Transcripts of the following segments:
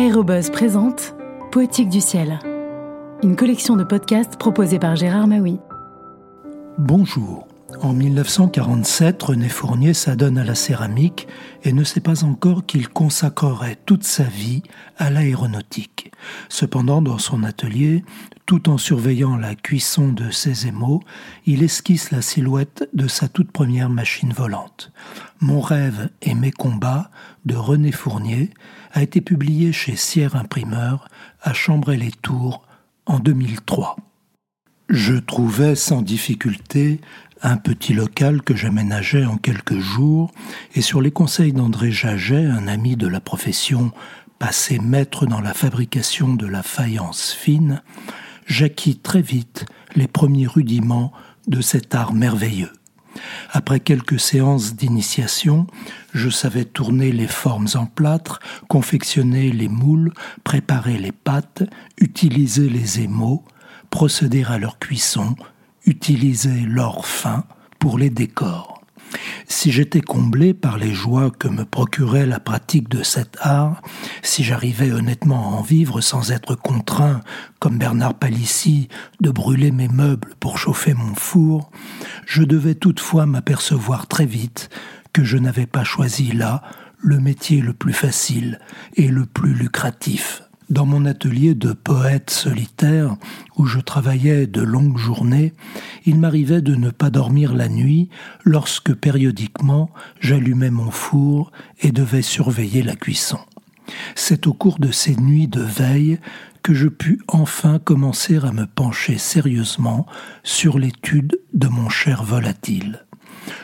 Aérobuzz présente Poétique du ciel, une collection de podcasts proposée par Gérard Maui. Bonjour. En 1947, René Fournier s'adonne à la céramique et ne sait pas encore qu'il consacrerait toute sa vie à l'aéronautique. Cependant, dans son atelier, tout en surveillant la cuisson de ses émaux, il esquisse la silhouette de sa toute première machine volante. Mon rêve et mes combats de René Fournier a été publié chez Sierre Imprimeur à Chambray-les-Tours en 2003. Je trouvais sans difficulté un petit local que j'aménageais en quelques jours, et sur les conseils d'André Jaget, un ami de la profession passé maître dans la fabrication de la faïence fine, j'acquis très vite les premiers rudiments de cet art merveilleux. Après quelques séances d'initiation, je savais tourner les formes en plâtre, confectionner les moules, préparer les pâtes, utiliser les émaux, procéder à leur cuisson, utiliser l'or fin pour les décors. Si j'étais comblé par les joies que me procurait la pratique de cet art, si j'arrivais honnêtement à en vivre sans être contraint, comme Bernard Palissy, de brûler mes meubles pour chauffer mon four, je devais toutefois m'apercevoir très vite que je n'avais pas choisi là le métier le plus facile et le plus lucratif. Dans mon atelier de poète solitaire, où je travaillais de longues journées, il m'arrivait de ne pas dormir la nuit lorsque périodiquement j'allumais mon four et devais surveiller la cuisson. C'est au cours de ces nuits de veille que je pus enfin commencer à me pencher sérieusement sur l'étude de mon cher volatile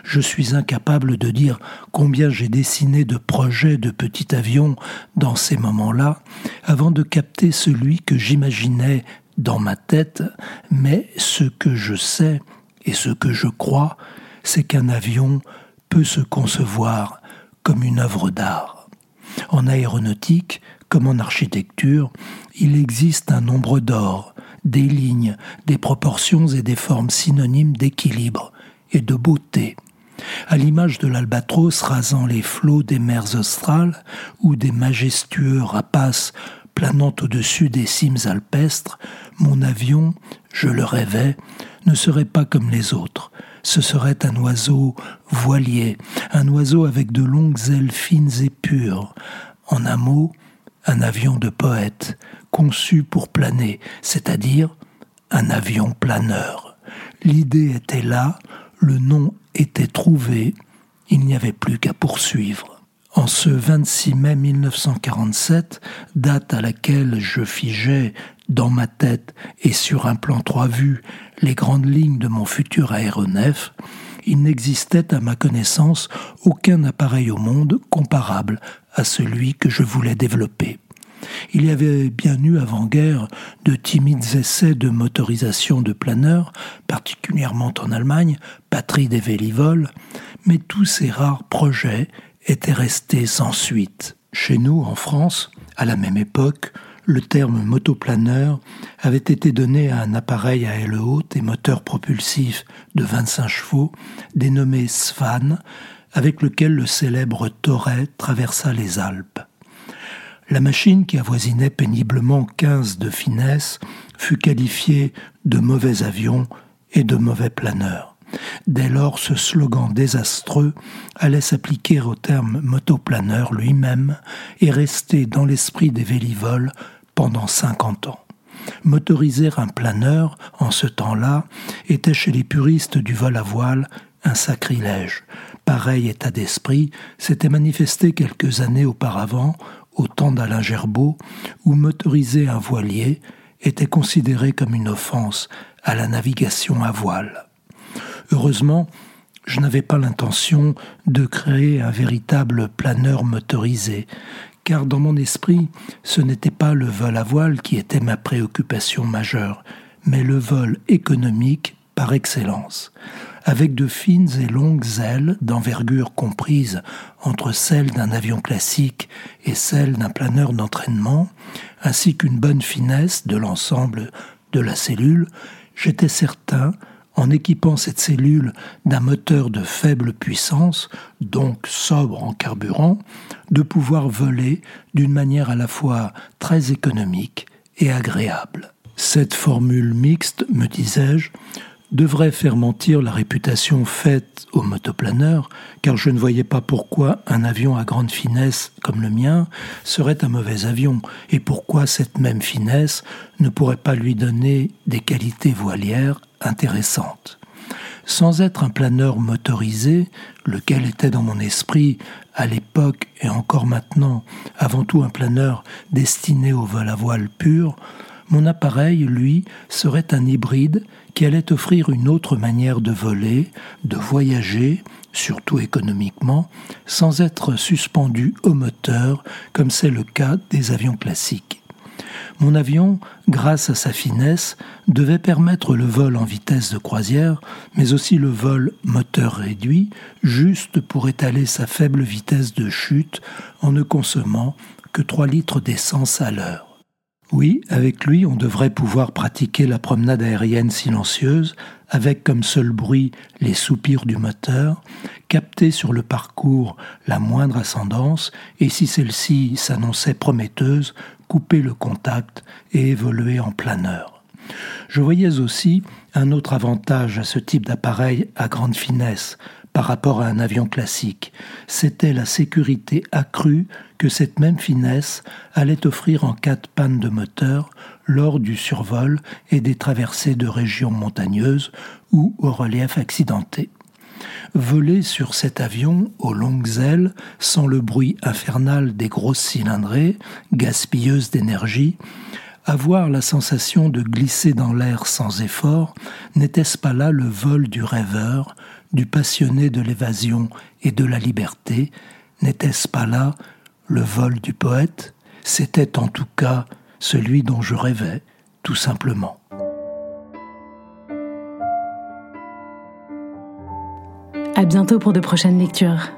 je suis incapable de dire combien j'ai dessiné de projets de petit avion dans ces moments-là, avant de capter celui que j'imaginais dans ma tête, mais ce que je sais et ce que je crois, c'est qu'un avion peut se concevoir comme une œuvre d'art. En aéronautique, comme en architecture, il existe un nombre d'or, des lignes, des proportions et des formes synonymes d'équilibre et de beauté à l'image de l'albatros rasant les flots des mers australes ou des majestueux rapaces planant au-dessus des cimes alpestres, mon avion, je le rêvais, ne serait pas comme les autres. Ce serait un oiseau voilier, un oiseau avec de longues ailes fines et pures. En un mot, un avion de poète, conçu pour planer, c'est-à-dire un avion planeur. L'idée était là, le nom était trouvé, il n'y avait plus qu'à poursuivre. En ce 26 mai 1947, date à laquelle je figeais dans ma tête et sur un plan trois vues les grandes lignes de mon futur aéronef, il n'existait à ma connaissance aucun appareil au monde comparable à celui que je voulais développer. Il y avait bien eu avant-guerre de timides essais de motorisation de planeurs, particulièrement en Allemagne, patrie des vélivoles, mais tous ces rares projets étaient restés sans suite. Chez nous, en France, à la même époque, le terme motoplaneur avait été donné à un appareil à aile haute et moteur propulsif de 25 chevaux dénommé Svan, avec lequel le célèbre Toret traversa les Alpes. La machine, qui avoisinait péniblement 15 de finesse, fut qualifiée de mauvais avion et de mauvais planeur. Dès lors, ce slogan désastreux allait s'appliquer au terme motoplaneur lui-même et rester dans l'esprit des vélivoles pendant 50 ans. Motoriser un planeur, en ce temps-là, était chez les puristes du vol à voile un sacrilège. Pareil état d'esprit s'était manifesté quelques années auparavant au temps d'Alain Gerbeau, où motoriser un voilier était considéré comme une offense à la navigation à voile. Heureusement, je n'avais pas l'intention de créer un véritable planeur motorisé, car dans mon esprit, ce n'était pas le vol à voile qui était ma préoccupation majeure, mais le vol économique par excellence avec de fines et longues ailes d'envergure comprise entre celles d'un avion classique et celles d'un planeur d'entraînement, ainsi qu'une bonne finesse de l'ensemble de la cellule, j'étais certain, en équipant cette cellule d'un moteur de faible puissance, donc sobre en carburant, de pouvoir voler d'une manière à la fois très économique et agréable. Cette formule mixte, me disais-je, devrait faire mentir la réputation faite aux motoplaneurs, car je ne voyais pas pourquoi un avion à grande finesse comme le mien serait un mauvais avion, et pourquoi cette même finesse ne pourrait pas lui donner des qualités voilières intéressantes. Sans être un planeur motorisé, lequel était dans mon esprit à l'époque et encore maintenant avant tout un planeur destiné au vol à voile pur, mon appareil, lui, serait un hybride qui allait offrir une autre manière de voler, de voyager, surtout économiquement, sans être suspendu au moteur, comme c'est le cas des avions classiques. Mon avion, grâce à sa finesse, devait permettre le vol en vitesse de croisière, mais aussi le vol moteur réduit, juste pour étaler sa faible vitesse de chute en ne consommant que 3 litres d'essence à l'heure. Oui, avec lui, on devrait pouvoir pratiquer la promenade aérienne silencieuse, avec comme seul bruit les soupirs du moteur, capter sur le parcours la moindre ascendance, et si celle-ci s'annonçait prometteuse, couper le contact et évoluer en planeur. Je voyais aussi un autre avantage à ce type d'appareil à grande finesse, par rapport à un avion classique. C'était la sécurité accrue que cette même finesse allait offrir en cas de panne de moteur lors du survol et des traversées de régions montagneuses ou au relief accidenté. Voler sur cet avion aux longues ailes, sans le bruit infernal des grosses cylindrées, gaspilleuses d'énergie, avoir la sensation de glisser dans l'air sans effort, n'était-ce pas là le vol du rêveur, du passionné de l'évasion et de la liberté, n'était-ce pas là le vol du poète C'était en tout cas celui dont je rêvais, tout simplement. À bientôt pour de prochaines lectures.